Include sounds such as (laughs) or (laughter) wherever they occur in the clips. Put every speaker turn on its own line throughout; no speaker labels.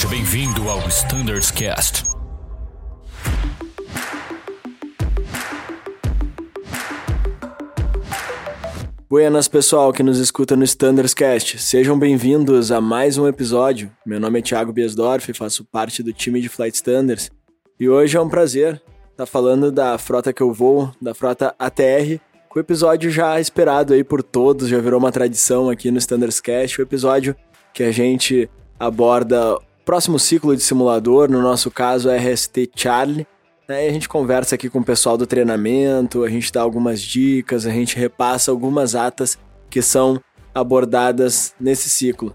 Seja bem-vindo ao Standards Cast.
Buenas pessoal que nos escuta no Standards Cast, sejam bem-vindos a mais um episódio. Meu nome é Thiago Biesdorf, faço parte do time de Flight Standards e hoje é um prazer estar falando da frota que eu vou, da frota ATR, com o episódio já esperado aí por todos, já virou uma tradição aqui no Standards Cast, o episódio que a gente aborda próximo ciclo de simulador, no nosso caso a RST Charlie, né? E a gente conversa aqui com o pessoal do treinamento, a gente dá algumas dicas, a gente repassa algumas atas que são abordadas nesse ciclo.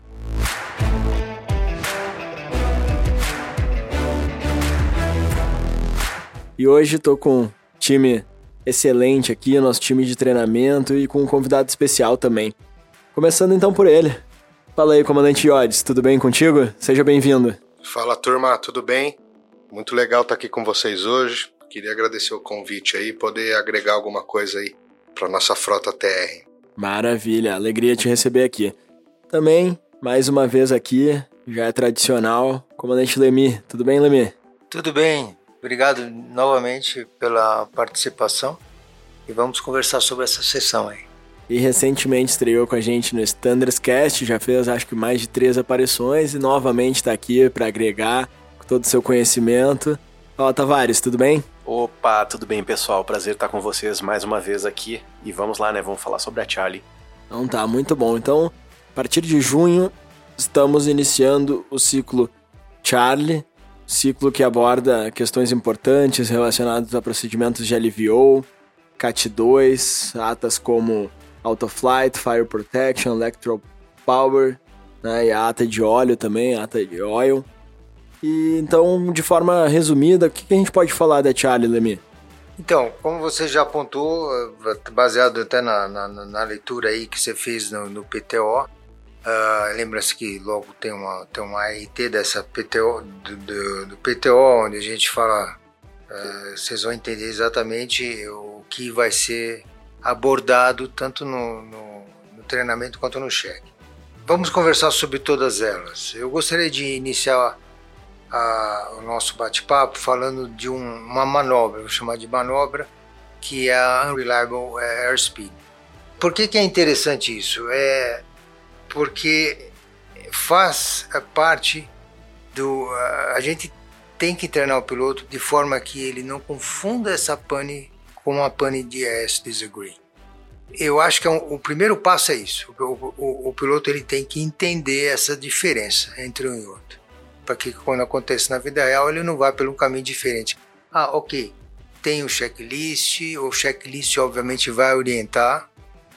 E hoje estou com um time excelente aqui, nosso time de treinamento e com um convidado especial também. Começando então por ele. Fala aí, comandante Yodes, tudo bem contigo? Seja bem-vindo.
Fala turma, tudo bem? Muito legal estar aqui com vocês hoje. Queria agradecer o convite aí, poder agregar alguma coisa aí para nossa frota TR.
Maravilha, alegria te receber aqui. Também, mais uma vez aqui, já é tradicional, comandante Lemi. Tudo bem, Lemi?
Tudo bem, obrigado novamente pela participação e vamos conversar sobre essa sessão aí.
E recentemente estreou com a gente no Standards Cast, já fez acho que mais de três aparições e novamente está aqui para agregar todo o seu conhecimento. Fala, Tavares, tudo bem?
Opa, tudo bem, pessoal? Prazer estar com vocês mais uma vez aqui. E vamos lá, né? Vamos falar sobre a Charlie.
Então tá, muito bom. Então, a partir de junho, estamos iniciando o ciclo Charlie, ciclo que aborda questões importantes relacionadas a procedimentos de LVO, CAT2, atas como Autoflight, Fire Protection, Electro Power, né, e a ata de óleo também, a ata de oil. E então, de forma resumida, o que a gente pode falar da Charlie Lemmy?
Então, como você já apontou, baseado até na, na, na leitura aí que você fez no, no PTO, uh, ah, lembra-se que logo tem uma, tem uma RT dessa PTO, do, do, do PTO, onde a gente fala, uh, vocês vão entender exatamente o que vai ser abordado tanto no, no, no treinamento quanto no cheque. Vamos conversar sobre todas elas. Eu gostaria de iniciar a, o nosso bate-papo falando de um, uma manobra, vou chamar de manobra, que é a Unreliable Airspeed. Por que, que é interessante isso? É porque faz parte do. A gente tem que treinar o piloto de forma que ele não confunda essa pane com uma pane de AS Disagree. Eu acho que é um, o primeiro passo é isso. O, o, o, piloto ele tem que entender essa diferença entre um e outro para que quando acontece na vida real ele não vá pelo caminho diferente. Ah, ok, tem o checklist, o checklist obviamente vai orientar,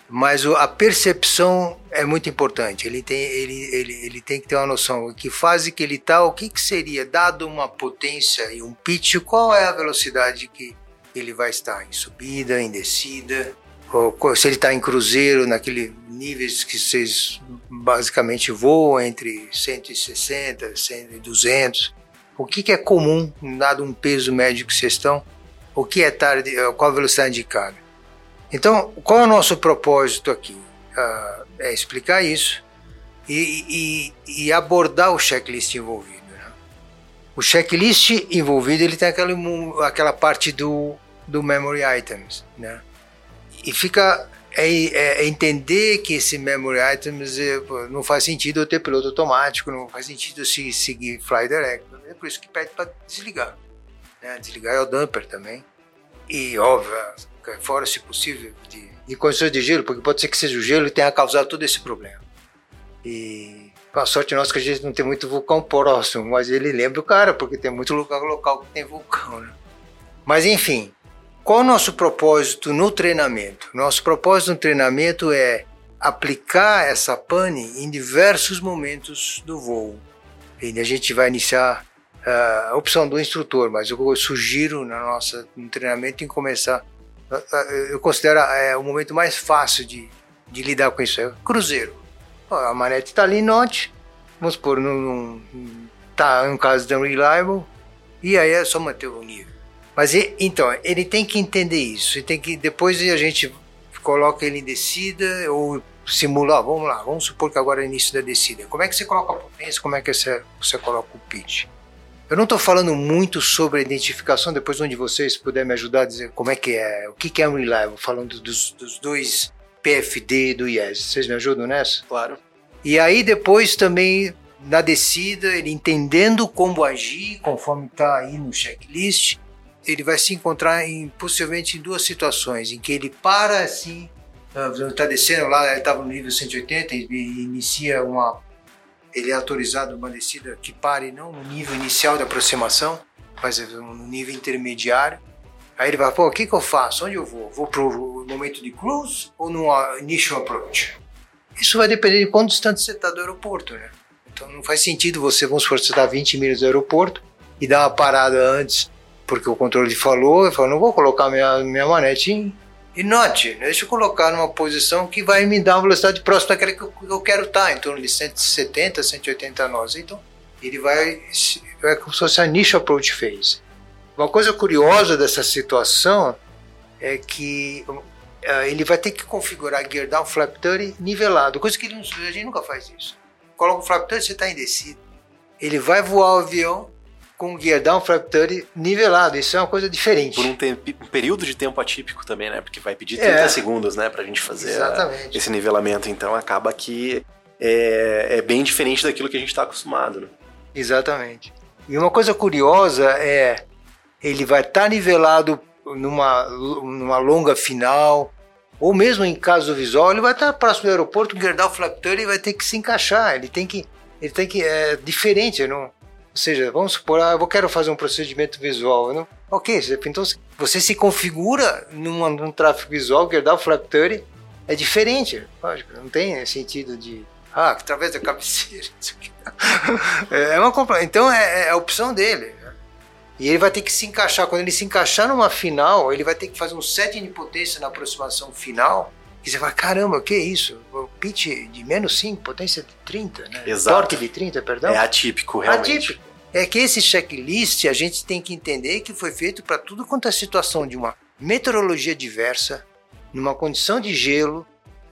mas a percepção é muito importante. Ele tem, ele, ele, ele tem que ter uma noção de que fase que ele está, o que, que seria, dado uma potência e um pitch, qual é a velocidade que ele vai estar, em subida, em descida, ou se ele está em cruzeiro, naquele níveis que vocês basicamente voam entre 160, 100 e 200. O que, que é comum, dado um peso médio que vocês estão? O que é tarde, qual a velocidade indicada? Então, qual é o nosso propósito aqui? Uh, é explicar isso e, e, e, abordar o checklist envolvido. Né? O checklist envolvido ele tem aquela, aquela parte do, do memory items, né? E fica é, é, é, entender que esse memory items é, não faz sentido eu ter piloto automático, não faz sentido se seguir fly direct. É por isso que pede para desligar. Né? Desligar é o dumper também. E, óbvio, fora, se possível, de, de condições de gelo, porque pode ser que seja o gelo e tenha causado todo esse problema. E a sorte nossa que a gente não tem muito vulcão próximo, mas ele lembra o cara, porque tem muito lugar local que tem vulcão, né? Mas enfim, qual o nosso propósito no treinamento? Nosso propósito no treinamento é aplicar essa pane em diversos momentos do voo. E a gente vai iniciar uh, a opção do instrutor, mas eu sugiro na nossa, no treinamento em começar. Uh, eu considero uh, o momento mais fácil de, de lidar com isso é cruzeiro. A manete está ali note, vamos supor, num, num, tá um caso de unreliable, e aí é só manter o nível. Mas então, ele tem que entender isso. E tem que depois a gente coloca ele em descida ou simula, vamos lá, vamos supor que agora é início da descida. Como é que você coloca a potência, como é que você, você coloca o pitch? Eu não estou falando muito sobre a identificação, depois onde vocês puderem me ajudar a dizer como é que é, o que, que é um reliable, falando dos, dos dois PFD do IES. Vocês me ajudam nessa?
Claro.
E aí depois também na descida, ele entendendo como agir, conforme está aí no checklist, ele vai se encontrar em, possivelmente em duas situações, em que ele para assim, está descendo lá, ele estava no nível 180 e inicia uma ele é autorizado uma descida que pare não no nível inicial de aproximação, mas no nível intermediário. Aí ele vai, pô, o que, que eu faço? Onde eu vou? Vou para o momento de cruise ou no initial approach? Isso vai depender de quão distante você está do aeroporto, né? Então não faz sentido você, vamos supor, você está 20 milhas do aeroporto e dar uma parada antes, porque o controle falou, eu falo, não vou colocar minha, minha manete em, note, deixa eu colocar numa posição que vai me dar uma velocidade próxima daquela que eu, eu quero estar, em torno de 170, 180 nós. Então, ele vai, é como se fosse a niche approach phase. Uma coisa curiosa dessa situação é que uh, ele vai ter que configurar gear down flap 30 nivelado, coisa que ele, a gente nunca faz isso. Coloca o flap 30, você está em descida. Ele vai voar o avião com gear down flap 30 nivelado. Isso é uma coisa diferente.
Por um, um, período de tempo atípico também, né? Porque vai pedir 30 é. segundos, né? Pra gente fazer a, esse nivelamento. Então acaba que é, é, bem diferente daquilo que a gente está acostumado, né?
Exatamente. E uma coisa curiosa é ele vai estar tá nivelado numa, numa longa final, ou mesmo em caso visual, ele vai estar tá próximo do aeroporto, o Gerdau 30 vai ter que se encaixar, ele tem que ele tem que é diferente, não ou seja, vamos supor, ah, eu quero fazer um procedimento visual. Não? Ok, então você se configura num tráfego visual, o flap 30, é diferente. Lógico, não tem sentido de. Ah, através da cabeceira. (laughs) é uma Então é, é a opção dele. E ele vai ter que se encaixar. Quando ele se encaixar numa final, ele vai ter que fazer um setting de potência na aproximação final. E você fala, caramba, o que é isso? O pitch de menos 5, potência de 30, né?
Exato.
Torque de 30, perdão.
É atípico, realmente.
Atípico é que esse checklist a gente tem que entender que foi feito para tudo quanto é situação de uma meteorologia diversa, numa condição de gelo.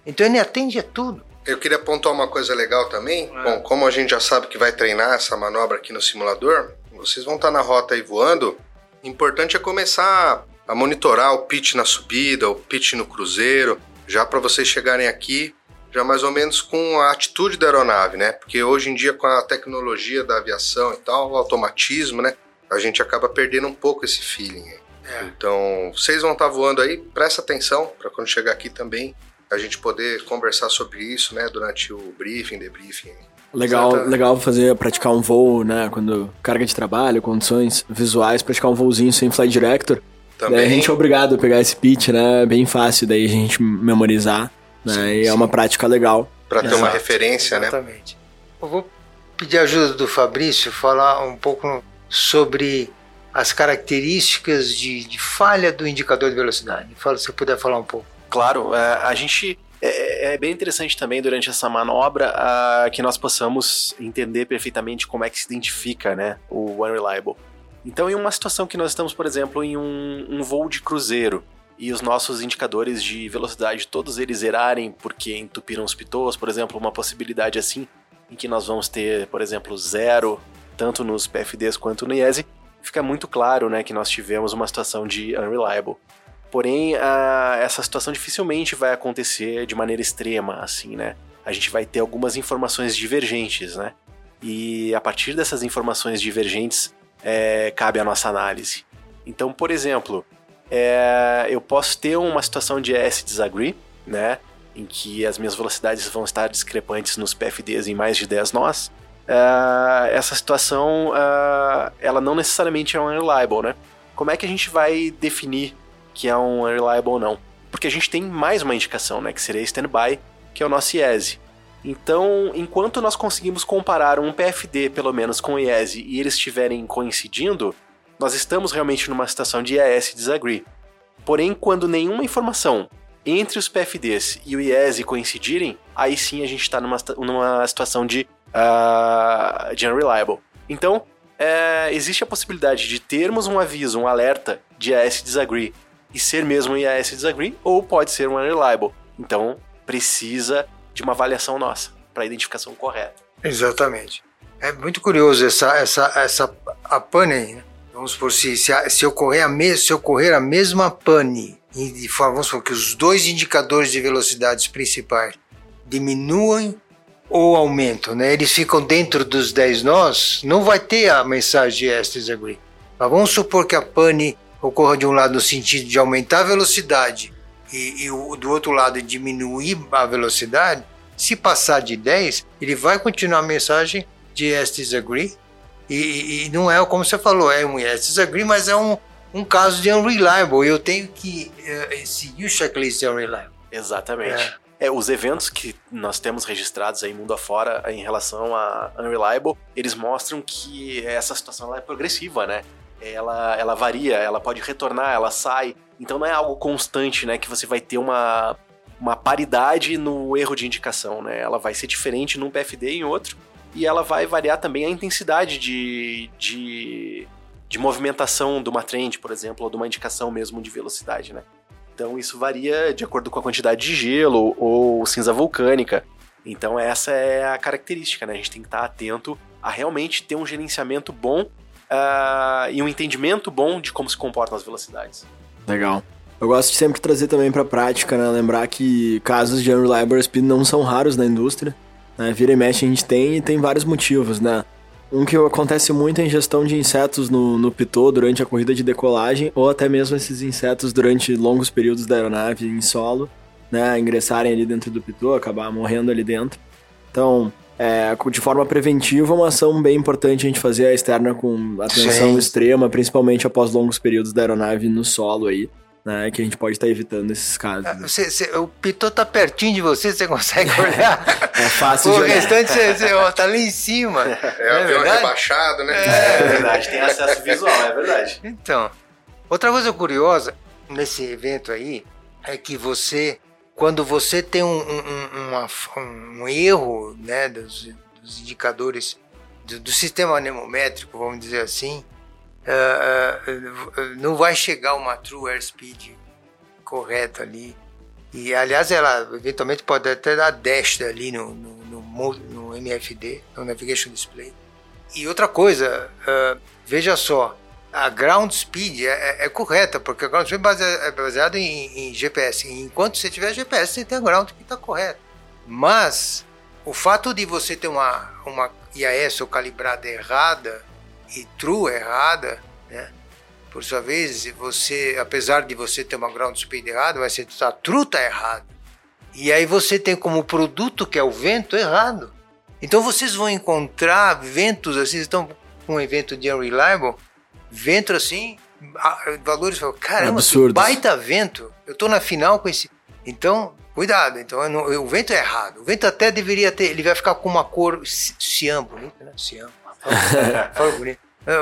Então ele atende a tudo.
Eu queria apontar uma coisa legal também. É. Bom, como a gente já sabe que vai treinar essa manobra aqui no simulador, vocês vão estar na rota aí voando. Importante é começar a monitorar o pitch na subida, o pitch no cruzeiro, já para vocês chegarem aqui já mais ou menos com a atitude da aeronave, né? Porque hoje em dia com a tecnologia da aviação e tal, o automatismo, né? A gente acaba perdendo um pouco esse feeling. É. Então, vocês vão estar voando aí, presta atenção para quando chegar aqui também a gente poder conversar sobre isso, né, durante o briefing, debriefing.
Legal, legal fazer praticar um voo, né, quando carga de trabalho, condições visuais, praticar um voozinho sem flight director. Também. Daí a gente é obrigado a pegar esse pitch, né? bem fácil daí a gente memorizar. Né? Sim, e sim. é uma prática legal.
Para ter uma referência,
Exatamente. né? Exatamente. Eu vou pedir ajuda do Fabrício falar um pouco sobre as características de, de falha do indicador de velocidade. Fala, se eu puder falar um pouco.
Claro, é, a gente é, bem interessante também durante essa manobra que nós possamos entender perfeitamente como é que se identifica né, o Unreliable. Então, em uma situação que nós estamos, por exemplo, em um, um voo de cruzeiro, e os nossos indicadores de velocidade, todos eles zerarem porque entupiram os pitôs, por exemplo, uma possibilidade assim, em que nós vamos ter, por exemplo, zero, tanto nos PFDs quanto no IESE, fica muito claro né, que nós tivemos uma situação de unreliable. Porém, a, essa situação dificilmente vai acontecer de maneira extrema, assim, né? A gente vai ter algumas informações divergentes, né? E a partir dessas informações divergentes, é, cabe a nossa análise. Então, por exemplo, é, eu posso ter uma situação de ES disagree, né? Em que as minhas velocidades vão estar discrepantes nos PFDs em mais de 10 nós. É, essa situação, é, ela não necessariamente é um unreliable, né? Como é que a gente vai definir que é um unreliable ou não? Porque a gente tem mais uma indicação, né? Que seria standby, que é o nosso IESE. Então, enquanto nós conseguimos comparar um PFD, pelo menos, com o IESE e eles estiverem coincidindo, nós estamos realmente numa situação de IAS disagree. Porém, quando nenhuma informação entre os PFDs e o IES coincidirem, aí sim a gente está numa, numa situação de, uh, de unreliable. Então, é, existe a possibilidade de termos um aviso, um alerta de IAS disagree e ser mesmo um IAS disagree, ou pode ser um unreliable. Então, precisa de uma avaliação nossa para a identificação correta.
Exatamente. É muito curioso essa essa essa a pane, né? vamos supor se se, se ocorrer a mes, se ocorrer a mesma pane e de forma vamos supor que os dois indicadores de velocidades principais diminuem ou aumentam, né? Eles ficam dentro dos 10 nós, não vai ter a mensagem de disagree. Mas vamos supor que a pane ocorra de um lado no sentido de aumentar a velocidade e, e o, do outro lado diminuir a velocidade, se passar de 10, ele vai continuar a mensagem de yes disagree. E, e, não é como você falou, é um yes disagree, mas é um, um caso de unreliable. Eu tenho que uh, seguir o checklist de unreliable.
Exatamente. É. é. os eventos que nós temos registrados aí mundo afora em relação a Unreliable, eles mostram que essa situação é progressiva, né? Ela, ela varia, ela pode retornar, ela sai. Então não é algo constante, né? Que você vai ter uma, uma paridade no erro de indicação, né? Ela vai ser diferente num PFD e em outro. E ela vai variar também a intensidade de, de, de movimentação de uma trend, por exemplo, ou de uma indicação mesmo de velocidade, né? Então isso varia de acordo com a quantidade de gelo ou cinza vulcânica. Então essa é a característica, né? A gente tem que estar atento a realmente ter um gerenciamento bom uh, e um entendimento bom de como se comportam as velocidades.
Legal. Eu gosto de sempre trazer também para prática, né? Lembrar que casos de unreliable speed não são raros na indústria. Né? Vira e mexe a gente tem e tem vários motivos, né? Um que acontece muito é a ingestão de insetos no, no pitô durante a corrida de decolagem, ou até mesmo esses insetos durante longos períodos da aeronave em solo, né? Ingressarem ali dentro do pitô, acabar morrendo ali dentro. Então, é, de forma preventiva, uma ação bem importante a gente fazer a externa com atenção Sim. extrema, principalmente após longos períodos da aeronave no solo aí. Né, que a gente pode estar tá evitando esses casos.
Ah, você, você, o pitô tá pertinho de você, você consegue (laughs) olhar.
é fácil
o de olhar. O restante você, você ó, tá ali em cima.
É, é avião rebaixado, né?
É. é verdade, tem acesso visual, é verdade.
Então, outra coisa curiosa nesse evento aí é que você quando você tem um, um, uma, um erro né, dos, dos indicadores do, do, sistema anemométrico, vamos dizer assim, uh, uh, não vai chegar uma true airspeed correta ali. E, aliás, ela eventualmente pode até dar dash ali no, no, no, no MFD, no Navigation Display. E outra coisa, uh, veja só, a ground speed é, é, é, correta, porque a ground speed é baseado em, em, GPS. Enquanto você tiver GPS, você tem a ground que está correta. Mas o fato de você ter uma, uma IAS ou calibrada errada e true errada, né? Por sua vez, você, apesar de você ter uma ground speed errada, vai ser a true tá errado. E aí você tem como produto que é o vento errado. Então vocês vão encontrar ventos assim, estão com um evento de unreliable vento assim, valores, caramba, baita vento. Eu tô na final com esse. Então, cuidado. Então, o vento é errado. O vento até deveria ter, ele vai ficar com uma cor cian bonito, né? Cian. Fala bonito.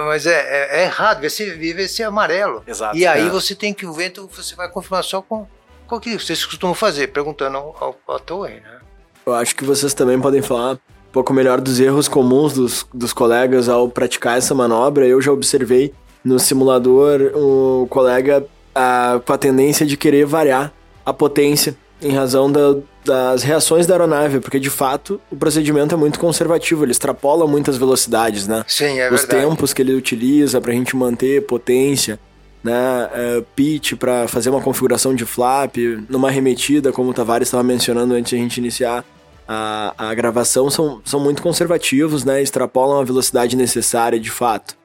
Mas é, é, é, errado, vai ser, vai ser amarelo.
Exato.
E aí é. você tem que o vento, você vai confirmar só com, com o que vocês costumam fazer, perguntando ao, ao, torre, né?
Eu acho que vocês também podem falar pouco melhor dos erros comuns dos, dos colegas ao praticar essa manobra. Eu já observei no simulador o colega a, com a tendência de querer variar a potência em razão da, das reações da aeronave, porque de fato o procedimento é muito conservativo, ele extrapola muitas velocidades, né?
Sim, é
Os
verdade.
tempos que ele utiliza para a gente manter potência, né? Uh, pitch para fazer uma configuração de flap, numa remetida, como o Tavares estava mencionando antes de a gente iniciar a, a gravação, são, são muito conservativos, né? Extrapolam a velocidade necessária de fato.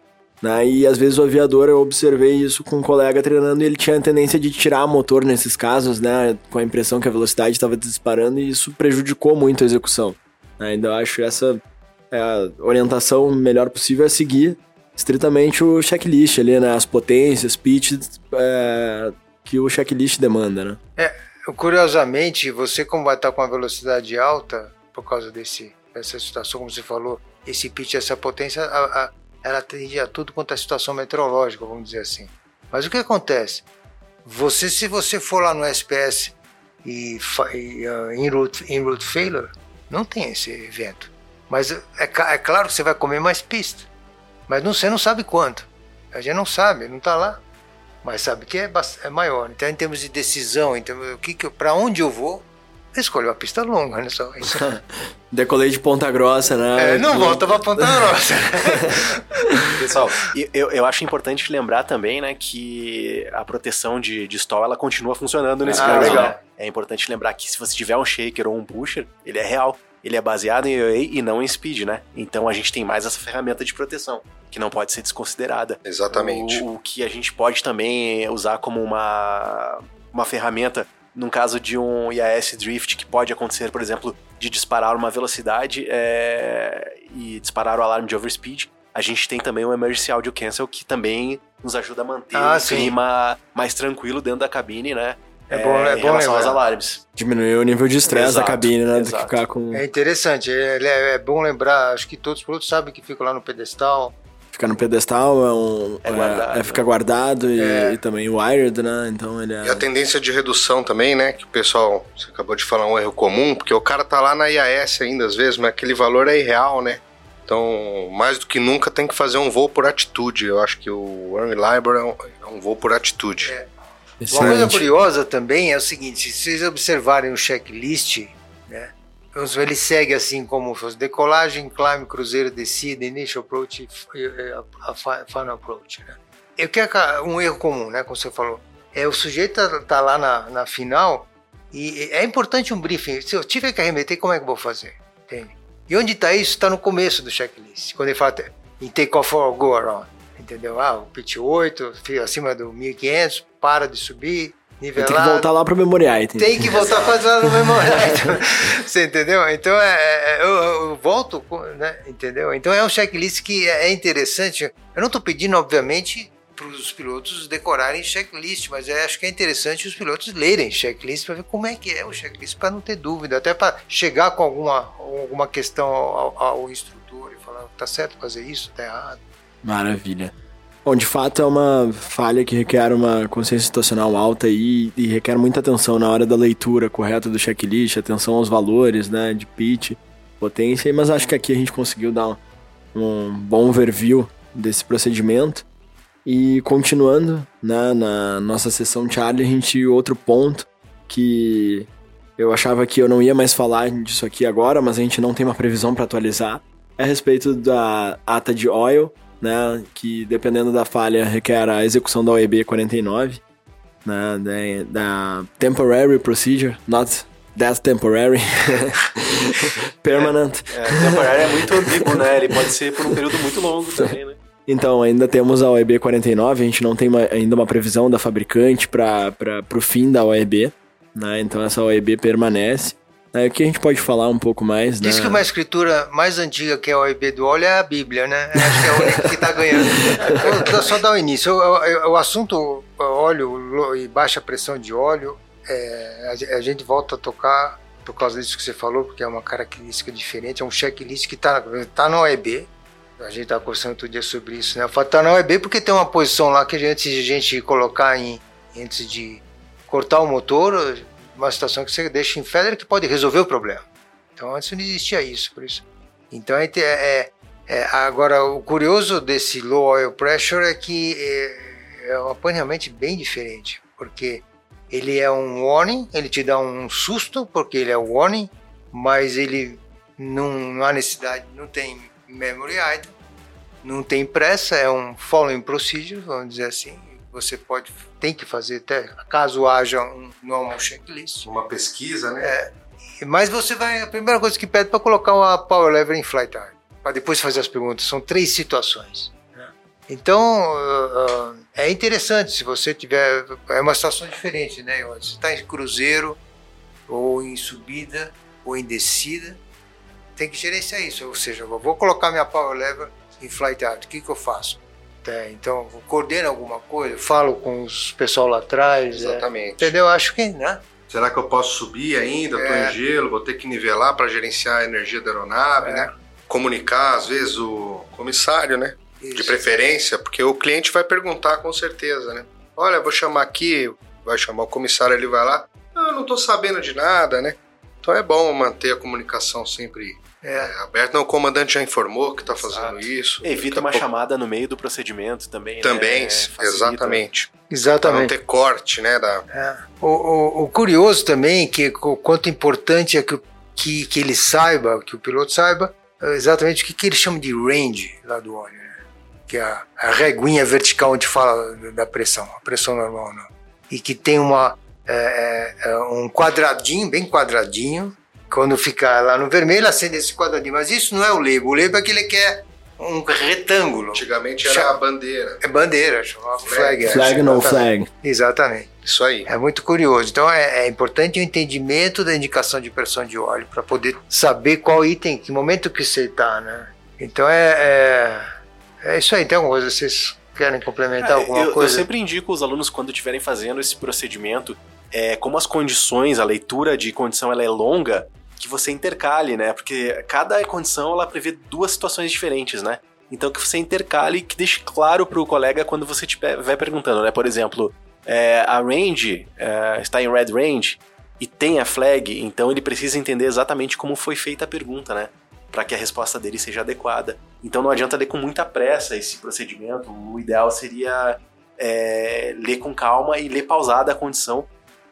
Né? E às vezes o aviador, eu observei isso com um colega treinando e ele tinha a tendência de tirar motor nesses casos, né? Com a impressão que a velocidade estava disparando e isso prejudicou muito a execução. Né? Então eu acho essa é orientação melhor possível é seguir estritamente o checklist ali, né? As potências, pitches é, que o checklist demanda, né?
É, curiosamente, você como vai estar com uma velocidade alta, por causa desse, dessa situação, como você falou, esse pitch, essa potência, a, a ela atendia tudo quanto é situação meteorológica, vamos dizer assim. Mas o que acontece? Você, se você for lá no SPS e, e uh, in, route, in route failure, não tem esse evento. Mas é, é claro que você vai comer mais pista. Mas não, você não sabe quanto. A gente não sabe, não está lá. Mas sabe que é, é maior. Então, em termos de decisão, então, o que, que para onde eu vou, escolhe uma pista longa, né? Só isso. (laughs)
Decolei de Ponta Grossa, né?
É, não volta pra Ponta (laughs) Grossa.
Pessoal, eu, eu acho importante lembrar também, né, que a proteção de, de stall, ela continua funcionando nesse
Ah,
caso,
legal.
né? É importante lembrar que se você tiver um shaker ou um pusher, ele é real. Ele é baseado em EA e não em speed, né? Então a gente tem mais essa ferramenta de proteção, que não pode ser desconsiderada.
Exatamente.
O, o que a gente pode também usar como uma, uma ferramenta, num caso de um IAS drift, que pode acontecer, por exemplo, de disparar uma velocidade é, e disparar o alarme de overspeed. A gente tem também o Emergency Audio Cancel, que também nos ajuda a manter
Ah,
o
sim.
clima mais tranquilo dentro da cabine, né?
É bom- é
em
bom
relação
lembrar.
alarmes.
Diminuir o nível de estresse da cabine, né? Do que ficar com.
É interessante, é, é- é bom lembrar, acho que todos os produtos sabem que ficam lá no pedestal.
Ficar no pedestal é um.
É guardado,
é ficar guardado e,
É.
e também wired, né? Então ele é.
E a tendência de redução também, né? Que o pessoal, você acabou de falar um erro comum, porque o cara tá lá na IAS ainda às vezes, mas aquele valor é irreal, né? Então, mais do que nunca, tem que fazer um voo por atitude. Eu acho que o Unreliable é um, é um voo por atitude.
Uma coisa curiosa também é o seguinte, se vocês observarem o checklist, né, ele segue assim como fosse decolagem, climb, cruzeiro, descida, initial approach e e fi- final approach. Né. E o que é um erro comum, né, como você falou, é o sujeito tá, tá lá na, na final e é importante um briefing. Se eu tiver que arremeter, como é que eu vou fazer? Entende? E onde está isso? Está no começo do checklist. Quando ele fala em take off or go around. Entendeu? Ah, o pitch 8, fio acima do 1500, para de subir,
Tem
nivelar.
que voltar lá pro memory item.
Tem que voltar fazer lá no memorial. (laughs) Você entendeu? Então, é, é, eu, eu volto, né? entendeu? Então, é um checklist que é interessante. Eu não estou pedindo, obviamente, para os pilotos decorarem checklist, mas acho que é interessante os pilotos lerem checklist para ver como é que é o checklist, para não ter dúvida, até para chegar com alguma, alguma questão ao, ao instrutor e falar, tá certo fazer isso, tá errado.
Maravilha. Bom, de fato é uma falha que requer uma consciência situacional alta e, e requer muita atenção na hora da leitura correta do checklist, atenção aos valores, né, de pitch, potência, mas acho que aqui a gente conseguiu dar um, bom overview desse procedimento. E continuando né, na nossa sessão Charlie, a gente outro ponto que eu achava que eu não ia mais falar disso aqui agora, mas a gente não tem uma previsão para atualizar, é a respeito da ata de oil, né, que dependendo da falha requer a execução da OEB 49, né, da, da Temporary Procedure, not that temporary, (laughs) permanent.
É, temporário é muito ambíguo, né? Ele pode ser por um período muito longo também, né?
Então, ainda temos a OEB 49, a gente não tem uma- ainda uma previsão da fabricante para o fim da OEB, né? Então essa OEB permanece. É, o que a gente pode falar um pouco mais,
Diz
né?
que uma escritura mais antiga que a OEB do óleo é a Bíblia, né? Acho que é a única que está ganhando. Vou só dar o início. O, o- o assunto óleo e baixa pressão de óleo, é, a, a gente volta a tocar por causa disso que você falou, porque é uma característica diferente, é um checklist que está tá na OEB. A gente estava conversando outro dia sobre isso, né? O está na OEB porque tem uma posição lá que antes de a gente colocar em, antes de cortar o motor, uma situação que você deixa em feather que pode resolver o problema. Então antes não existia isso, por isso. Então é, é- é- agora o curioso desse low oil pressure é que é, é uma pane realmente bem diferente, porque ele é um warning, ele te dá um susto porque ele é um warning, mas ele não, não há necessidade, não tem memory item, não tem pressa, é um following procedure, vamos dizer assim. Você pode tem que fazer até caso haja um normal checklist.
Uma pesquisa, né?
Mas você vai. A primeira coisa que pede para colocar uma power lever em flight hard. Para depois fazer as perguntas. São três situações. né? Então, uh, uh, é interessante se você tiver. É uma situação diferente, né? Você está em cruzeiro, ou em subida, ou em descida. Tem que gerenciar isso. Ou seja, vou colocar minha power lever em flight hard. O que, que eu faço? Tá, então, coordeno alguma coisa, falo com os pessoal lá atrás. é,
Exatamente.
entendeu? Acho que, né?
Será que eu posso subir ainda? Estou
É.
em gelo, vou ter que nivelar para gerenciar a energia da aeronave,
É.
né? Comunicar, às vezes, o comissário, né? De
Isso.
preferência, porque o cliente vai perguntar com certeza, né? Olha, vou chamar aqui, vai chamar o comissário, ele vai lá. Ah, não tô sabendo de nada, né? Então é bom manter a comunicação sempre é. aberta. Não, o comandante já informou que está fazendo isso.
Evita uma chamada no meio do procedimento também. Né?
Também, né? exatamente.
Exatamente.
Pra não ter corte, né? Da...
É. O, o, o, curioso também, que o quanto importante é que, que, que ele saiba, que o piloto saiba, é exatamente o que, que eles chamam de range lá do óleo, né? que é a, a reguinha vertical onde fala da pressão, a pressão normal, não. E que tem uma, é, é, é, um quadradinho, bem quadradinho. Quando fica lá no vermelho, acende esse quadradinho. Mas isso não é o label. O label é que ele quer um retângulo.
Antigamente era a bandeira.
É bandeira, chamava flag.
Flag, flag no flag.
Exatamente.
Isso aí.
É muito curioso. Então é, é importante o entendimento da indicação de pressão de óleo para poder saber qual item, que momento que você está, né? Então é, é, é, isso aí. Tem alguma coisa vocês querem complementar? É, alguma
eu,
coisa?
Eu sempre indico os alunos quando estiverem fazendo esse procedimento é, como as condições, a leitura de condição ela é longa, que você intercale, né? Porque cada condição ela prevê duas situações diferentes, né? Então que você intercale e que deixe claro para o colega quando você vai perguntando, né? Por exemplo, é, a range é, está em red range e tem a flag, então ele precisa entender exatamente como foi feita a pergunta, né? Para que a resposta dele seja adequada. Então não adianta ler com muita pressa esse procedimento. O ideal seria é, ler com calma e ler pausada a condição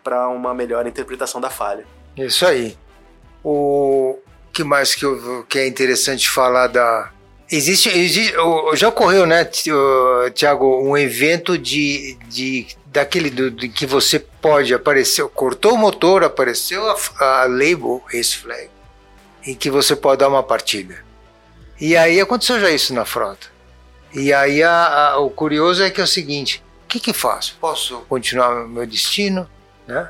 para uma melhor interpretação da falha.
Isso aí. O que mais que, eu, que é interessante falar da existe, existe já ocorreu, né, Tiago, um evento de, de daquele do, de que você pode aparecer, cortou o motor, apareceu a, a label race flag, em que você pode dar uma partida. E aí aconteceu já isso na frota. E aí a, a, o curioso é que é o seguinte: o que, que faço? Posso continuar meu destino? Né?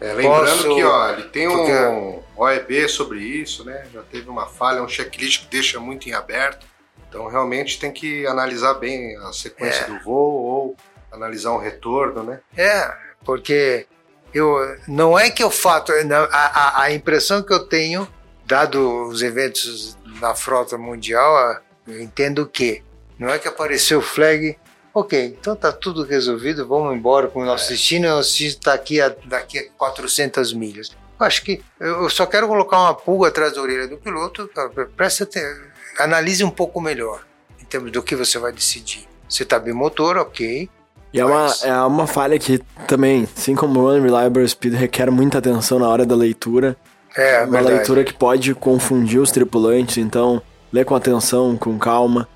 É, lembrando Posso... que ó, ele tem Porque... um OEB sobre isso, né? Já teve uma falha, um checklist que deixa muito em aberto. Então realmente tem que analisar bem a sequência é. do voo ou analisar um retorno, né?
É, porque eu não é que eu fato a, a, a impressão que eu tenho dado os eventos na frota mundial, eu entendo que não é que apareceu o flag Ok, então tá tudo resolvido, vamos embora com o nosso é. destino. Nosso destino está aqui a, daqui a 400 milhas. Eu acho que eu só quero colocar uma pulga atrás da orelha do piloto. Presta atenção, analise um pouco melhor em termos do que você vai decidir. Você está bimotor, ok.
E é uma, é uma falha que também, assim como o Unreliable Speed, requer muita atenção na hora da leitura.
É,
uma verdade. leitura que pode confundir os tripulantes, então lê com atenção, com calma.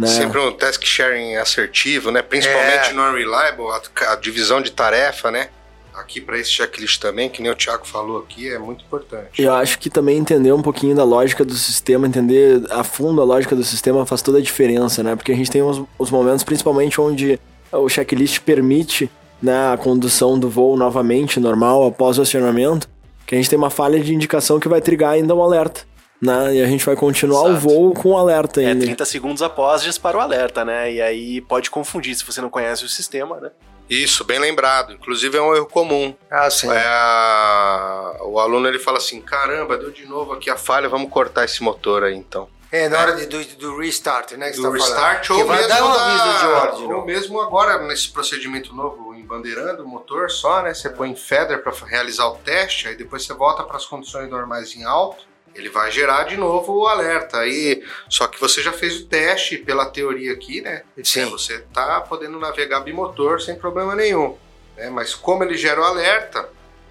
Né?
Sempre um task sharing assertivo, né? Principalmente é. no Unreliable, a, a divisão de tarefa, né? aqui para esse checklist também, que nem o Thiago falou aqui, é muito importante.
Eu acho que também entender um pouquinho da lógica do sistema, entender a fundo a lógica do sistema faz toda a diferença, né? Porque a gente tem os, os momentos, principalmente onde o checklist permite né, a condução do voo novamente normal após o acionamento, que a gente tem uma falha de indicação que vai trigar ainda um alerta né? E a gente vai continuar Exato. o voo com o alerta
ainda. É 30 segundos após dispara o alerta, né? E aí pode confundir se você não conhece o sistema, né?
Isso, bem lembrado. Inclusive é um erro comum.
Ah, sim.
É a... O aluno ele fala assim: caramba, deu de novo aqui a falha, vamos cortar esse motor aí então.
É, na hora de, do, do restart, né?
Que do tá restart falando. ou
vai
mesmo
dar um aviso de ordem.
Ou mesmo agora, nesse procedimento novo, embandeirando o motor só, né? Você põe em feather para realizar o teste, aí depois você volta para as condições normais em alto ele vai gerar de novo o alerta. Aí, só que você já fez o teste pela teoria aqui, né?
Sim.
Você tá podendo navegar bimotor sem problema nenhum. Né? Mas como ele gera o alerta,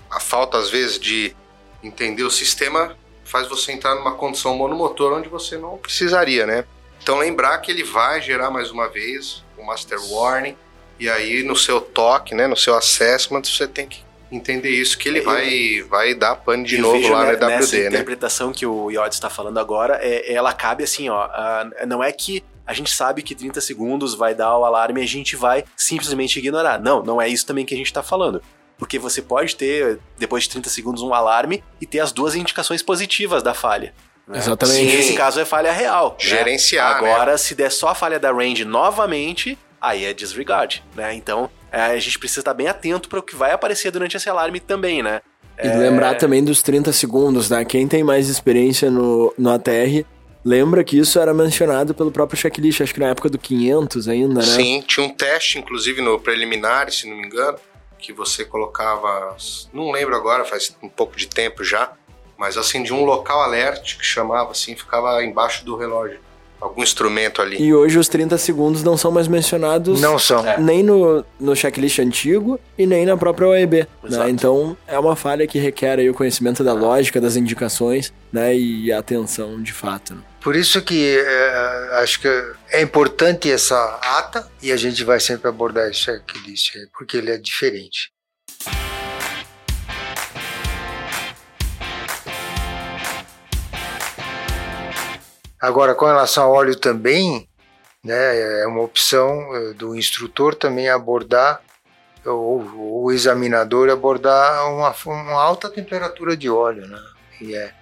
a falta às vezes de entender o sistema faz você entrar numa condição monomotor onde você não precisaria, né? Então lembrar que ele vai gerar mais uma vez o master warning e aí no seu toque, né, no seu assessment, você tem que entender isso, que ele vai, vai dar pane de novo lá EWD,
nessa
né?
interpretação que o Yod está falando agora, é, ela cabe assim, ó, uh, não é que a gente sabe que 30 segundos vai dar o alarme e a gente vai simplesmente ignorar. Não, não é isso também que a gente está falando. Porque você pode ter, depois de 30 segundos, um alarme e ter as duas indicações positivas da falha.
Né? Exatamente.
Sim, nesse caso é falha real.
Né? Gerenciar.
Né? Agora,
né?
se der só a falha da range novamente, aí é disregard, né? Então, é, a gente precisa estar bem atento para o que vai aparecer durante esse alarme também, né?
E é... lembrar também dos 30 segundos, né? Quem tem mais experiência no, no ATR, lembra que isso era mencionado pelo próprio checklist, acho que na época do 500 ainda, né?
Sim, tinha um teste, inclusive, no preliminar, se não me engano, que você colocava, não lembro agora, faz um pouco de tempo já, Mas acendia um local alert que chamava assim, ficava embaixo do relógio. Algum instrumento ali.
E hoje os 30 segundos não são mais mencionados
Não são.
É.
nem no, no checklist antigo e nem na própria OEB. Né? Então é uma falha que requer aí o conhecimento da lógica, das indicações né? e a atenção de fato. né?
Por isso que é, acho que é importante essa ata e a gente vai sempre abordar esse checklist aí, porque ele é diferente. Agora, com relação ao óleo também, né, é uma opção eh, do instrutor também abordar, ou o examinador abordar uma, uma alta temperatura de óleo, né? E é,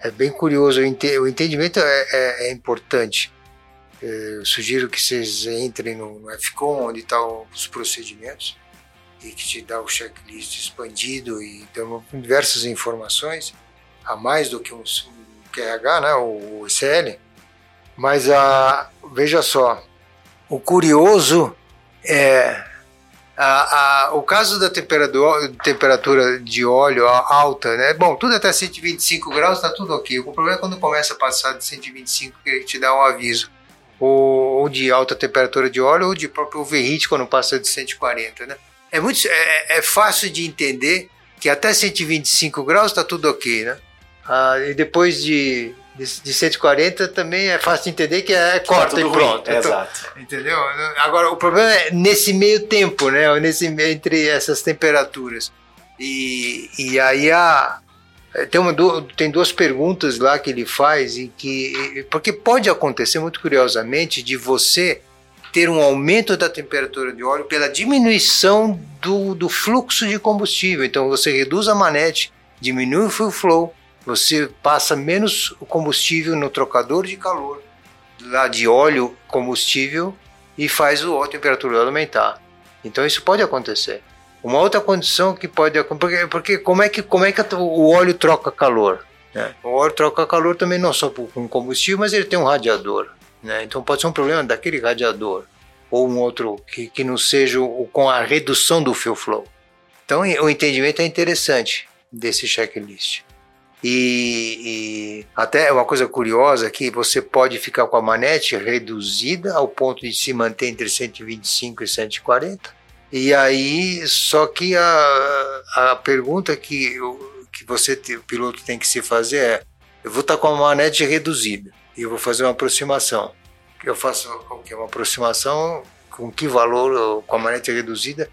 é bem curioso, o ente- o entendimento é, é- é importante. Eh, Eu sugiro que vocês entrem no FCOM, onde estão os procedimentos, e que te dá o checklist expandido e diversas informações, a mais do que um QRH, né, o ICL. Mas a, veja só, o curioso é a- a- o caso da temperatura, temperatura de óleo alta, né? Bom, tudo até 125 graus está tudo ok. O problema é quando começa a passar de 125 que ele te dá um aviso. Ou, ou de alta temperatura de óleo ou de próprio overheat quando passa de 140, né? É, muito, é, é fácil de entender que até 125 graus está tudo ok, né? Ah, e depois de, de, de 140 também é fácil de entender que é corta
Tá
e
tudo
pronto. Então,
Exato.
Entendeu? Agora, o problema é nesse meio tempo, né? Nesse, entre essas temperaturas. E, e aí a, tem, uma, tem duas perguntas lá que ele faz e que. Porque pode acontecer, muito curiosamente, de você ter um aumento da temperatura de óleo pela diminuição do, do fluxo de combustível. Então você reduz a manete, diminui o fuel flow, você passa menos o combustível no trocador de calor lá de óleo combustível e faz o, a temperatura aumentar. Então isso pode acontecer. Uma outra condição que pode acontecer, porque, porque como é que como é que o óleo troca calor? né? O óleo troca calor também não só com combustível, mas ele tem um radiador. Né? Então pode ser um problema daquele radiador ou um outro que, que não seja o, com a redução do fuel flow. Então o entendimento é interessante desse checklist. E, e até uma coisa curiosa que você pode ficar com a manete reduzida ao ponto de se manter entre 125 e 140. E aí, só que a, a pergunta que, que você, o piloto tem que se fazer é: eu vou estar com a manete reduzida e eu vou fazer uma aproximação. Eu faço? Uma aproximação com que valor com a manete reduzida?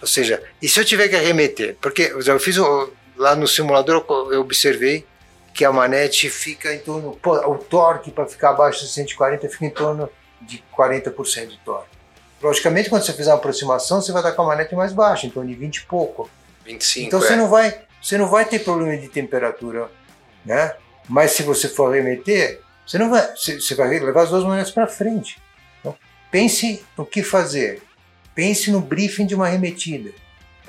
Ou seja, e se eu tiver que arremeter? Porque eu fiz o- lá no simulador, eu observei que a manete fica em torno. o torque para ficar abaixo de 140 fica em torno de 40% de torque. Logicamente, quando você fizer uma aproximação, você vai estar com a manete mais baixa, em torno de 20 e pouco.
25,
Então
é.
você não vai, você não vai ter problema de temperatura, né? Mas se você for arremeter, você não vai, você vai levar as duas manetas para frente. Então, pense no que fazer. Pense no briefing de uma arremetida.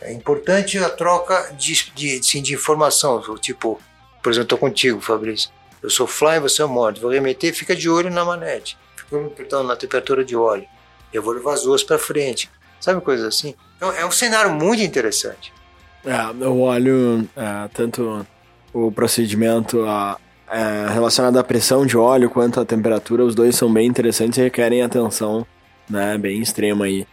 É importante a troca de, de, sim, de informação, tipo, por exemplo, estou contigo, Fabrício. Eu sou fly, você é mod. Vou arremeter, fica de olho na manete. Fica perdão, na temperatura de óleo. Eu vou levar as duas para frente. Sabe coisas assim? Então, é um cenário muito interessante.
É, o óleo, é, tanto o procedimento a- é, relacionado à pressão de óleo quanto à temperatura, os dois são bem interessantes e requerem atenção né, bem extrema aí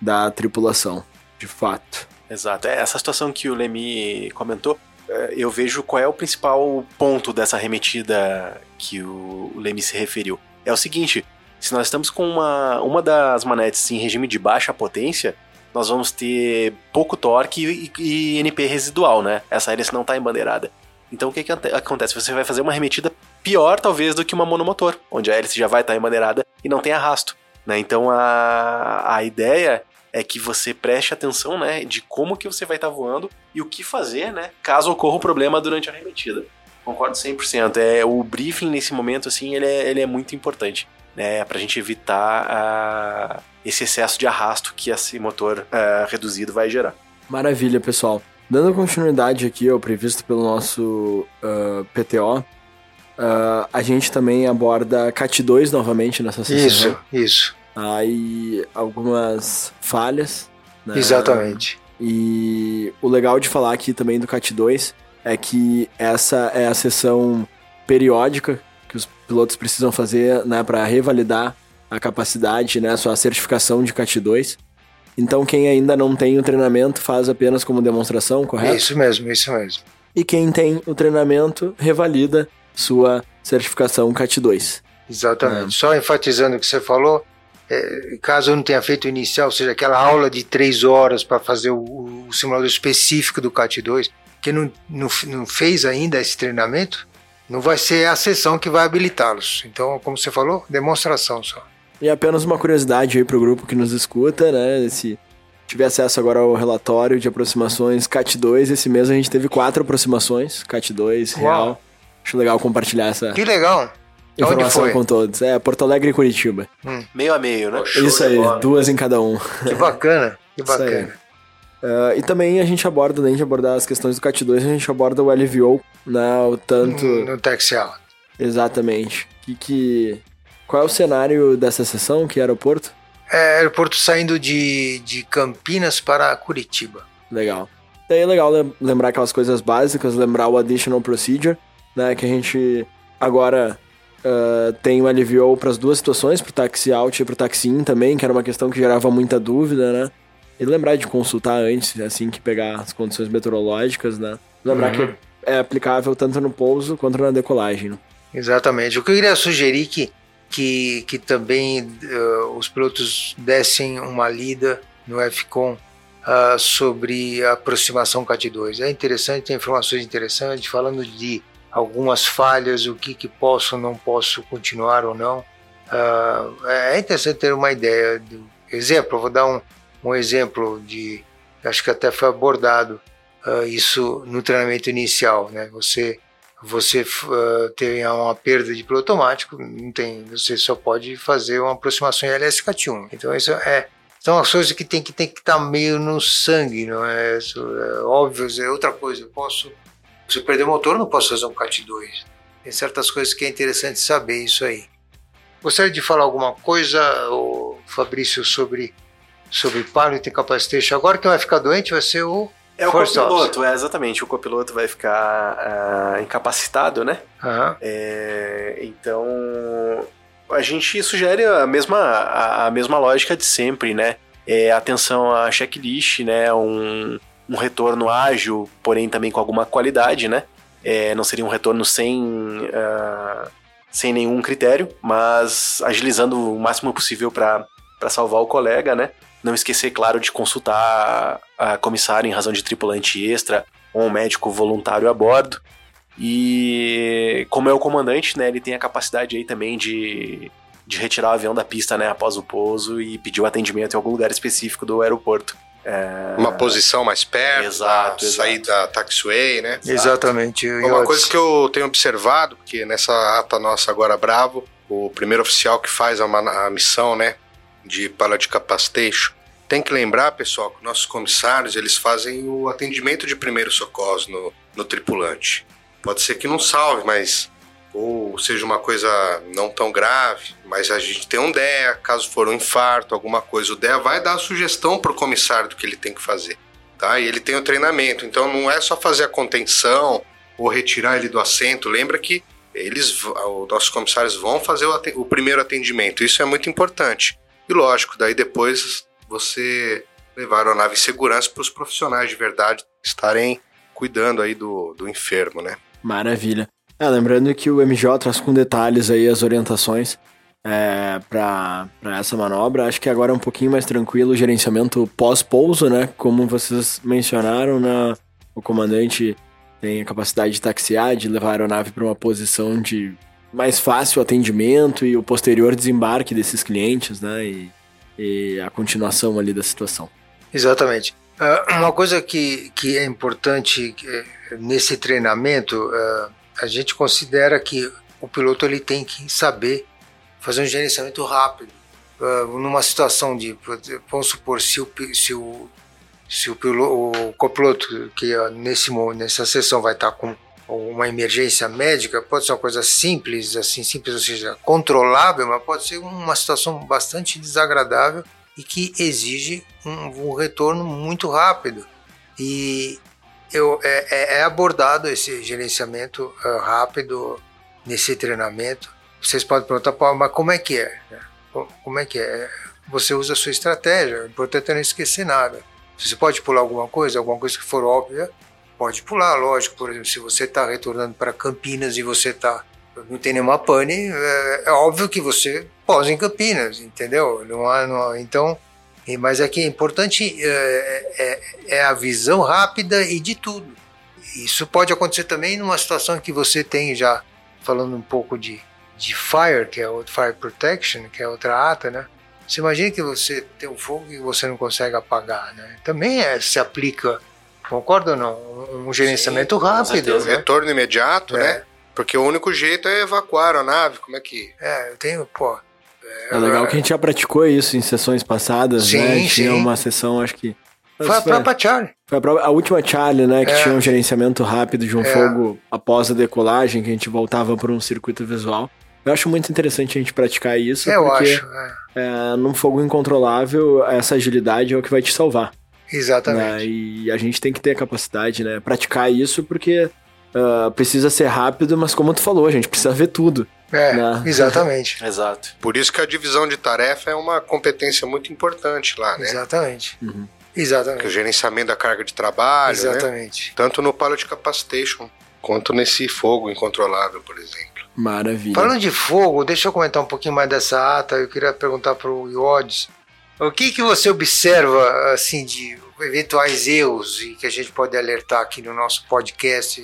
da tripulação, de fato.
Exato. É, Essa situação que o Lemi comentou, é, eu vejo qual é o principal ponto dessa arremetida que o Lemi se referiu. É o seguinte: se nós estamos com uma, uma das manetes em regime de baixa potência, nós vamos ter pouco torque e, e NP residual, né? Essa hélice não está embandeirada. Então o que, que acontece? Você vai fazer uma arremetida pior, talvez, do que uma monomotor, onde a hélice já vai estar embandeirada e não tem arrasto. Né? Então a, a ideia é que você preste atenção, né, de como que você vai estar voando e o que fazer, né, caso ocorra um problema durante a arremetida. Concordo 100%. É, o briefing nesse momento, assim, ele é, ele é muito importante, né, pra gente evitar esse excesso de arrasto que esse motor ah, reduzido vai gerar.
Maravilha, pessoal. Dando continuidade aqui ao previsto pelo nosso ah, PTO, ah, a gente também aborda CAT 2 novamente nessa sessão.
Isso, isso,
Aí algumas falhas. né?
exatamente.
E o legal de falar aqui também do CAT 2 é que essa é a sessão periódica que os pilotos precisam fazer né, para revalidar a capacidade, né, a sua certificação de CAT 2. Então, quem ainda não tem o treinamento faz apenas como demonstração, correto?
Isso mesmo, isso mesmo.
E quem tem o treinamento revalida sua certificação CAT 2.
Exatamente. É. Só enfatizando o que você falou, caso eu não tenha feito o inicial, ou seja, aquela aula de três horas para fazer o, o, simulador específico do CAT 2, que não, não, não fez ainda esse treinamento, não vai ser a sessão que vai habilitá-los. Então, como você falou, demonstração só.
E apenas uma curiosidade aí para o grupo que nos escuta, né? Se tiver acesso agora ao relatório de aproximações CAT2, esse mês a gente teve quatro aproximações, CAT2, real. Acho legal compartilhar essa.
Que legal!
Informação com todos. É, Porto Alegre e Curitiba.
Hum. Meio a meio, né?
Isso aí, duas em cada um.
Que bacana, que bacana.
Uh, e também a gente aborda, além de abordar as questões do CAT 2, a gente aborda o LVO, né, o tanto...
No, Taxial.
Exatamente. Que, que... Qual é o cenário dessa sessão, que é aeroporto?
É aeroporto saindo de, de Campinas para Curitiba.
Legal. Daí é legal lembrar aquelas coisas básicas, lembrar o Additional Procedure, né, que a gente agora uh, tem o LVO para as duas situações, para o taxi out e para o taxi in também, que era uma questão que gerava muita dúvida, né? E lembrar de consultar antes, assim que pegar as condições meteorológicas, né? Lembrar uhum. que é aplicável tanto no pouso quanto na decolagem. Né?
Exatamente. O que eu queria sugerir que, que, que também uh, os pilotos dessem uma lida no FCOM uh, sobre a aproximação CAT2. É interessante, tem informações interessantes falando de algumas falhas, o que, que posso ou não posso continuar ou não. Uh, é interessante ter uma ideia. Do exemplo, vou dar um, um exemplo de, acho que até foi abordado uh, isso no treinamento inicial, né? Você você uh, tem uma perda de piloto automático, não tem, você só pode fazer uma aproximação em LSCAT1. Então isso é são as coisas que tem que tem que estar tá meio no sangue, não é? Isso é óbvio, é outra coisa. Eu posso se eu perder o motor, eu não posso fazer um CAT 2. Tem certas coisas que é interessante saber isso aí. Gostaria de falar alguma coisa, Fabrício, sobre sobre Pilot Capacitation. Agora quem vai ficar doente vai ser o
é o First copiloto, é exatamente. O copiloto vai ficar uh, incapacitado, né?
Uhum.
É, então a gente sugere a mesma, a, a, mesma lógica de sempre, né? É, atenção à checklist, né? Um, um retorno ágil, porém também com alguma qualidade, né? É, não seria um retorno sem, uh, sem nenhum critério, mas agilizando o máximo possível para salvar o colega, né? Não esquecer, claro, de consultar a comissária em razão de tripulante extra ou um médico voluntário a bordo. E como é o comandante, né, ele tem a capacidade aí também de, de retirar o avião da pista, né, após o pouso e pedir o atendimento em algum lugar específico do aeroporto.
É... Uma posição mais perto,
exato,
sair da taxiway, né?
Exatamente.
Uma coisa que eu tenho observado, porque nessa ata nossa agora Bravo, o primeiro oficial que faz a, a missão, né, de pilot capacitation. Tem que lembrar, pessoal, que nossos comissários eles fazem o atendimento de primeiro socorro no, no tripulante. Pode ser que não salve, mas ou seja uma coisa não tão grave, mas a gente tem um DEA, caso for um infarto, alguma coisa, o DEA vai dar a sugestão para o comissário do que ele tem que fazer, tá? E ele tem o treinamento, então não é só fazer a contenção ou retirar ele do assento, lembra que eles, os nossos comissários vão fazer o, o primeiro atendimento, isso é muito importante. E lógico, daí depois você levar a nave em segurança para os profissionais de verdade estarem cuidando aí do, do enfermo, né?
Maravilha. É, lembrando que o MJ traz com detalhes aí as orientações é, para essa manobra. Acho que agora é um pouquinho mais tranquilo o gerenciamento pós-pouso, né? Como vocês mencionaram, né? o comandante tem a capacidade de taxiar, de levar a aeronave para uma posição de mais fácil atendimento e o posterior desembarque desses clientes, né? E, e a continuação ali da situação.
Exatamente. Uh, uma coisa que, que é importante é, nesse treinamento, uh, a gente considera que o piloto ele tem que saber fazer um gerenciamento rápido. Uh, numa situação de, vamos supor, se o, se o, se o, piloto, o copiloto que nesse, nessa sessão vai estar com uma emergência médica pode ser uma coisa simples, assim, simples, ou seja, controlável, mas pode ser uma situação bastante desagradável e que exige um, um retorno muito rápido. E eu, é, é, é abordado esse gerenciamento uh, rápido nesse treinamento. Vocês podem perguntar, mas como é que é? Como é que é? Você usa a sua estratégia, o importante é não esquecer nada. Você pode pular alguma coisa, alguma coisa que for óbvia, pode pular, lógico. Por exemplo, se você está retornando para Campinas e você está não tem nenhuma pane, é, é, óbvio que você posa em Campinas, entendeu? Não há, não há, então, mas aqui é importante é, é, é, a visão rápida e de tudo. Isso pode acontecer também numa situação que você tem já falando um pouco de, de fire, que é o fire protection, que é outra ata, né? Você imagina que você tem um fogo e você não consegue apagar, né? Também é, se aplica, concorda ou não? Um gerenciamento Sim, rápido.
Né? Retorno imediato, é. né? Porque o único jeito é evacuar a nave, como é que...
É, eu tenho, pô...
É, é legal que a gente já praticou isso em sessões passadas, sim, né? Sim. Tinha uma sessão, acho que...
Foi a própria Charlie.
Foi a, própria, a última Charlie, né? Que é. tinha um gerenciamento rápido de um é. fogo após a decolagem, que a gente voltava para um circuito visual. Eu acho muito interessante a gente praticar isso.
Eu
porque,
acho.
É. num fogo incontrolável, essa agilidade é o que vai te salvar.
Exatamente.
Né? E a gente tem que ter a capacidade, né? Praticar isso porque uh, precisa ser rápido, mas como tu falou, a gente precisa ver tudo.
É, né? (laughs) exatamente.
Exato.
Por isso que a divisão de tarefa é uma competência muito importante lá, né?
Exatamente.
Uhum.
Exatamente.
o gerenciamento da carga de trabalho,
né? Exatamente.
Né? Tanto no Pilot Capacitation quanto nesse fogo incontrolável, por exemplo.
Maravilha.
Falando de fogo, deixa eu comentar um pouquinho mais dessa ata. Eu queria perguntar para o Iodes, o que que você observa assim de eventuais erros e que a gente pode alertar aqui no nosso podcast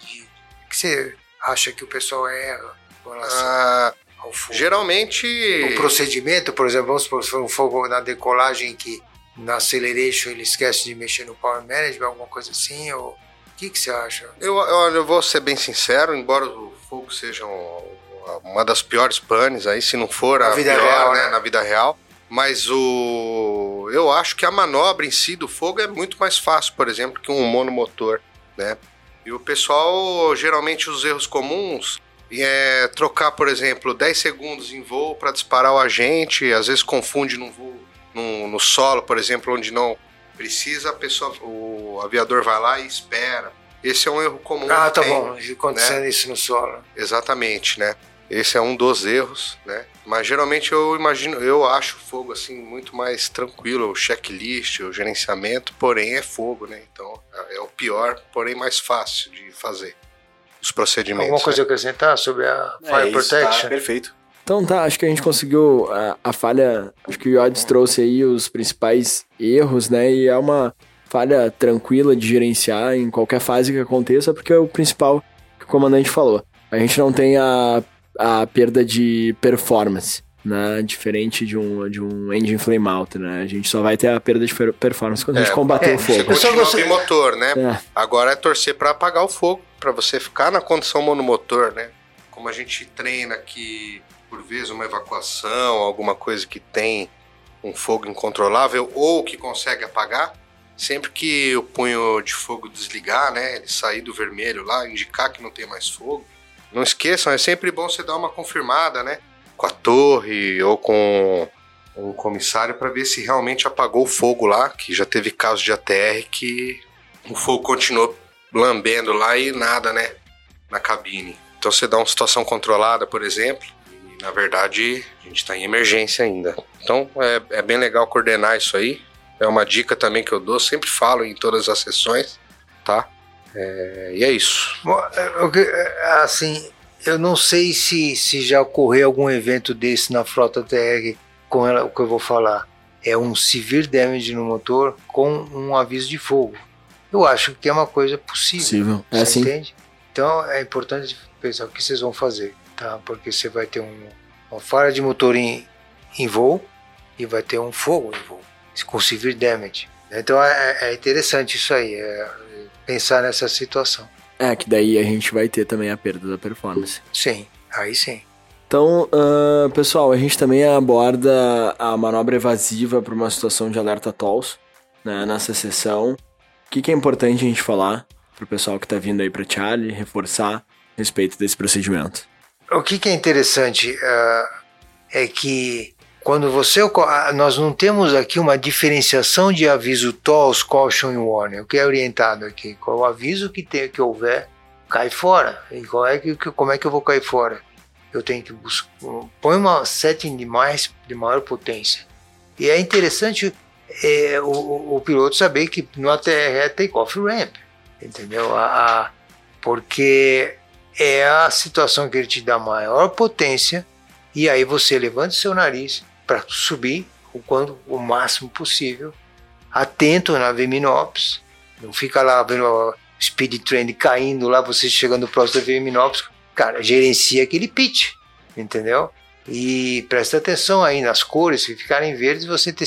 que você acha que o pessoal erra com relação ah, ao fogo?
Geralmente.
O procedimento, por exemplo, vamos supor, se for um fogo na decolagem que na acceleration ele esquece de mexer no power management, alguma coisa assim, ou o que, que você acha?
Eu, eu, eu vou ser bem sincero, embora o fogo seja uma das piores panes aí, se não for
na
a
vida
pior,
real,
né, né? na vida real. Mas o eu acho que a manobra em si do fogo é muito mais fácil, por exemplo, que um monomotor, né? E o pessoal, geralmente, os erros comuns é trocar, por exemplo, 10 segundos em voo para disparar o agente, às vezes confunde no voo, no, no, solo, por exemplo, onde não precisa, a pessoa, o aviador vai lá e espera. Esse é um erro comum.
Ah, tá
tem,
bom, acontecendo né? isso no solo.
Exatamente, né? Esse é um dos erros, né? Mas geralmente eu imagino, eu acho fogo assim muito mais tranquilo, o checklist, o gerenciamento, porém é fogo, né? Então é o pior, porém mais fácil de fazer os procedimentos.
Alguma coisa
né?
a acrescentar sobre a é, Fire isso, tá Protection? Tá,
perfeito.
Então tá, acho que a gente conseguiu a, a falha, acho que o Yods trouxe aí os principais erros, né? E é uma falha tranquila de gerenciar em qualquer fase que aconteça, porque é o principal que o comandante falou. A gente não tem a a perda de performance. Né, diferente de um, de um engine flame out, né? A gente só vai ter a perda de performance quando é, a gente combater é, o fogo.
Você continua você... motor, né? É. Agora é torcer para apagar o fogo, para você ficar na condição monomotor, né? Como a gente treina que por vezes uma evacuação, alguma coisa que tem um fogo incontrolável ou que consegue apagar, sempre que o punho de fogo desligar, né, ele sair do vermelho lá, indicar que não tem mais fogo, não esqueçam, é sempre bom você dar uma confirmada, né? Com a torre ou com o comissário para ver se realmente apagou o fogo lá, que já teve casos de ATR que o fogo continuou lambendo lá e nada, né? Na cabine. Então você dá uma situação controlada, por exemplo, na verdade a gente está em emergência ainda. Então é, é bem legal coordenar isso aí. É uma dica também que eu dou, sempre falo em todas as sessões, tá? É, e é isso.
É, é, assim, eu não sei se, se já ocorreu algum evento desse na frota TR com ela, o que eu vou falar. É um severe damage no motor com um aviso de fogo. Eu acho que é uma coisa possível.
Possível. É assim. Entende?
Então é importante pensar o que vocês vão fazer, tá? Porque você vai ter um, uma falha de motor em, em voo e vai ter um fogo em voo com severe damage. Então é, é interessante isso aí. É, pensar nessa situação.
É, que daí a gente vai ter também a perda da performance.
Sim, aí sim.
Então, uh, pessoal, a gente também aborda a manobra evasiva para uma situação de alerta TOLS né, nessa sessão. O que, que é importante a gente falar para o pessoal que está vindo aí para Charlie, reforçar a respeito desse procedimento?
O que, que é interessante uh, é que quando você nós não temos aqui uma diferenciação de aviso TOLS, caution e warning. O que é orientado aqui? Qual o aviso que tem que houver cai fora? E qual é que, como é que eu vou cair fora? Eu tenho que buscar, põe uma setting de mais de maior potência. E é interessante é, o, o, piloto saber que no ATR é take-off ramp, entendeu? A, a, porque é a situação que ele te dá maior potência e aí você levanta o seu nariz para subir o quanto o máximo possível, atento na Veminops, não fica lá vendo o speed trend caindo lá, você chegando próximo da Veminops, cara, gerencia aquele pitch, entendeu? E presta atenção aí nas cores, se ficarem verdes, você ter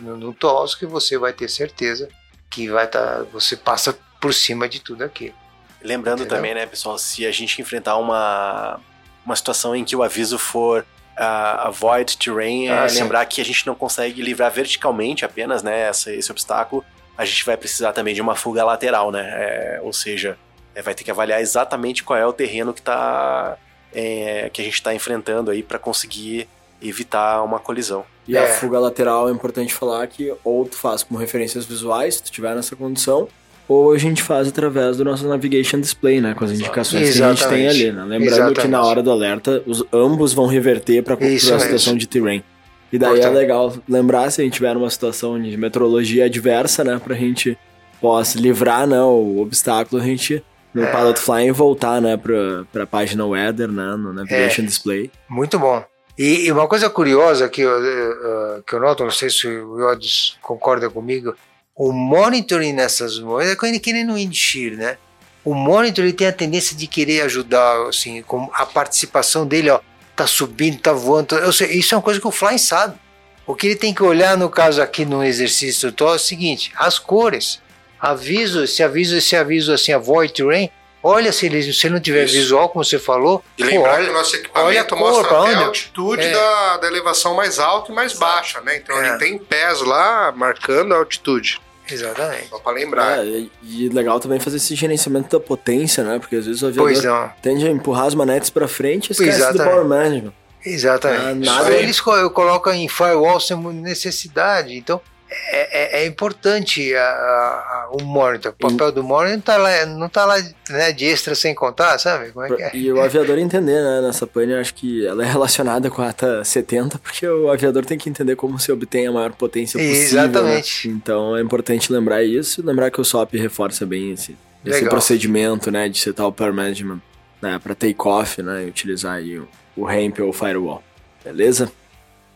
no, no que você vai ter certeza que vai tá, você passa por cima de tudo aquilo.
Lembrando entendeu? também, né, pessoal, se a gente enfrentar uma uma situação em que o aviso for uh, avoid terrain, é ah, lembrar que a gente não consegue livrar verticalmente apenas, né, esse, esse obstáculo, a gente vai precisar também de uma fuga lateral, né, é, ou seja, é, vai ter que avaliar exatamente qual é o terreno que tá, é, que a gente está enfrentando aí para conseguir evitar uma colisão.
E a é. fuga lateral é importante falar que ou tu faz com referências visuais, se tu tiver nessa condição, ou a gente faz através do nosso navigation display, né, com as indicações Exatamente. que a gente tem ali, né? Lembrando Exatamente. que na hora do alerta, os ambos vão reverter para a situação de terrain. E daí Portanto. é legal lembrar se a gente tiver numa situação de meteorologia adversa, né, pra gente possa livrar, né, o obstáculo, a gente no é. Pilot Flying voltar, né, pra, pra página weather, né, no Navigation é. Display.
Muito bom. E, e, uma coisa curiosa que eu, uh, que eu noto, não sei se o Yodes concorda comigo, o monitoring nessas moedas é que nem no Windshare, né? O monitor ele tem a tendência de querer ajudar, assim, com a participação dele, ó, tá subindo, tá voando. Sei, isso é uma coisa que o Fly sabe. O que ele tem que olhar, no caso aqui no exercício todo, é o seguinte: as cores. Aviso, esse aviso, esse aviso assim, avoid terrain. Olha se ele se não tiver Isso. visual, como você falou.
E lembrar que o nosso equipamento mostra até a altitude é. da, da elevação mais alta e mais baixa, né? Então é. ele tem pés lá marcando a altitude.
Exatamente.
Só pra lembrar.
É, e, legal também fazer esse gerenciamento da potência, né? Porque às vezes o aviador tende a empurrar as manetes pra frente e esquece Exatamente. do power management.
Exatamente. Ah, nada... Eles colocam em firewall sem necessidade. Então, é, é, é, importante a, a, o monitor. O papel do monitor não tá lá, não tá lá né, de extra sem contar, sabe? Como é que é?
E o aviador entender, né? Nessa pane, acho que ela é relacionada com a ATA 70, porque o aviador tem que entender como se obtém a maior potência possível. Né? Exatamente. Né? Então é importante lembrar isso, lembrar que o SOP reforça bem esse, esse procedimento, né? De setar o power management né, para take-off, né? E utilizar aí o, o ramp ou o firewall. Beleza?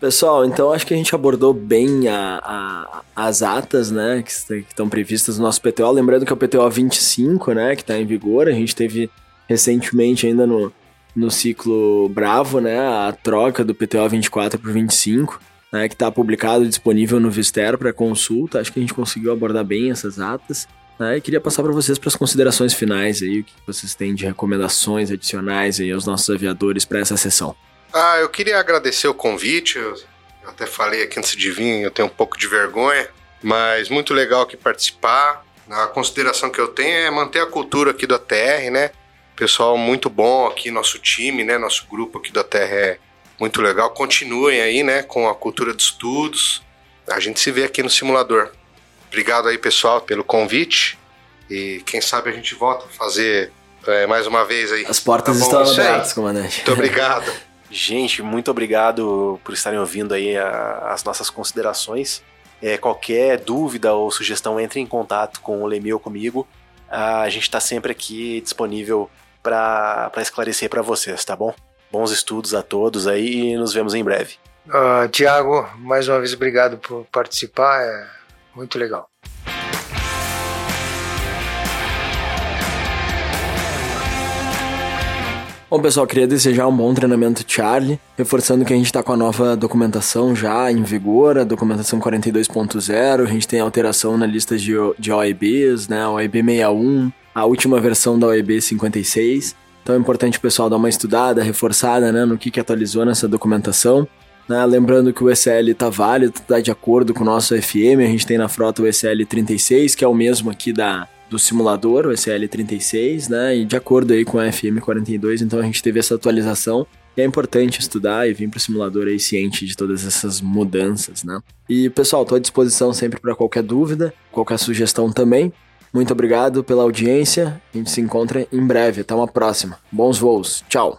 Pessoal, então acho que a gente abordou bem a, a, as atas, né, que, estão previstas no nosso PTO. Lembrando que é o PTO 25, né, que está em vigor. A gente teve recentemente ainda no, no ciclo Bravo, né, a troca do PTO 24 para o 25, né, que está publicado disponível no Vister para consulta. Acho que a gente conseguiu abordar bem essas atas. Né, e queria passar para vocês para as considerações finais aí, o que vocês têm de recomendações adicionais aí aos nossos aviadores para essa sessão.
Ah, eu queria agradecer o convite. Eu até falei aqui antes de vir, eu tenho um pouco de vergonha, mas muito legal aqui participar. A consideração que eu tenho é manter a cultura aqui do ATR, né? Pessoal muito bom aqui, nosso time, né? Nosso grupo aqui do ATR é muito legal. Continuem aí, né? Com a cultura de estudos. A gente se vê aqui no simulador. Obrigado aí, pessoal, pelo convite. E quem sabe a gente volta a fazer é, mais uma vez aí.
As portas tá estão abertas, comandante.
Muito obrigado. (laughs)
Gente, muito obrigado por estarem ouvindo aí a, as nossas considerações. É, qualquer dúvida ou sugestão, entre em contato com o Lemi ou comigo. A gente está sempre aqui disponível para esclarecer para vocês, tá bom? Bons estudos a todos aí e nos vemos em breve.
Uh, Tiago, mais uma vez obrigado por participar, é muito legal.
Bom, pessoal, queria desejar um bom treinamento Charlie, reforçando que a gente está com a nova documentação já em vigor, a documentação 42.0, a gente tem alteração na lista de, de OEBs, né, OEB 61, a última versão da OEB 56, então é importante o pessoal dar uma estudada, reforçada, né, no que, que atualizou nessa documentação. Né? Lembrando que o ECL está válido, está de acordo com o nosso FM, a gente tem na frota o ECL 36, que é o mesmo aqui da, do simulador, o SL36, né? E de acordo aí com a FM42, então a gente teve essa atualização. E é importante estudar e vir para o simulador aí ciente de todas essas mudanças, né? E pessoal, estou à disposição sempre para qualquer dúvida, qualquer sugestão também. Muito obrigado pela audiência. A gente se encontra em breve. Até uma próxima. Bons voos. Tchau.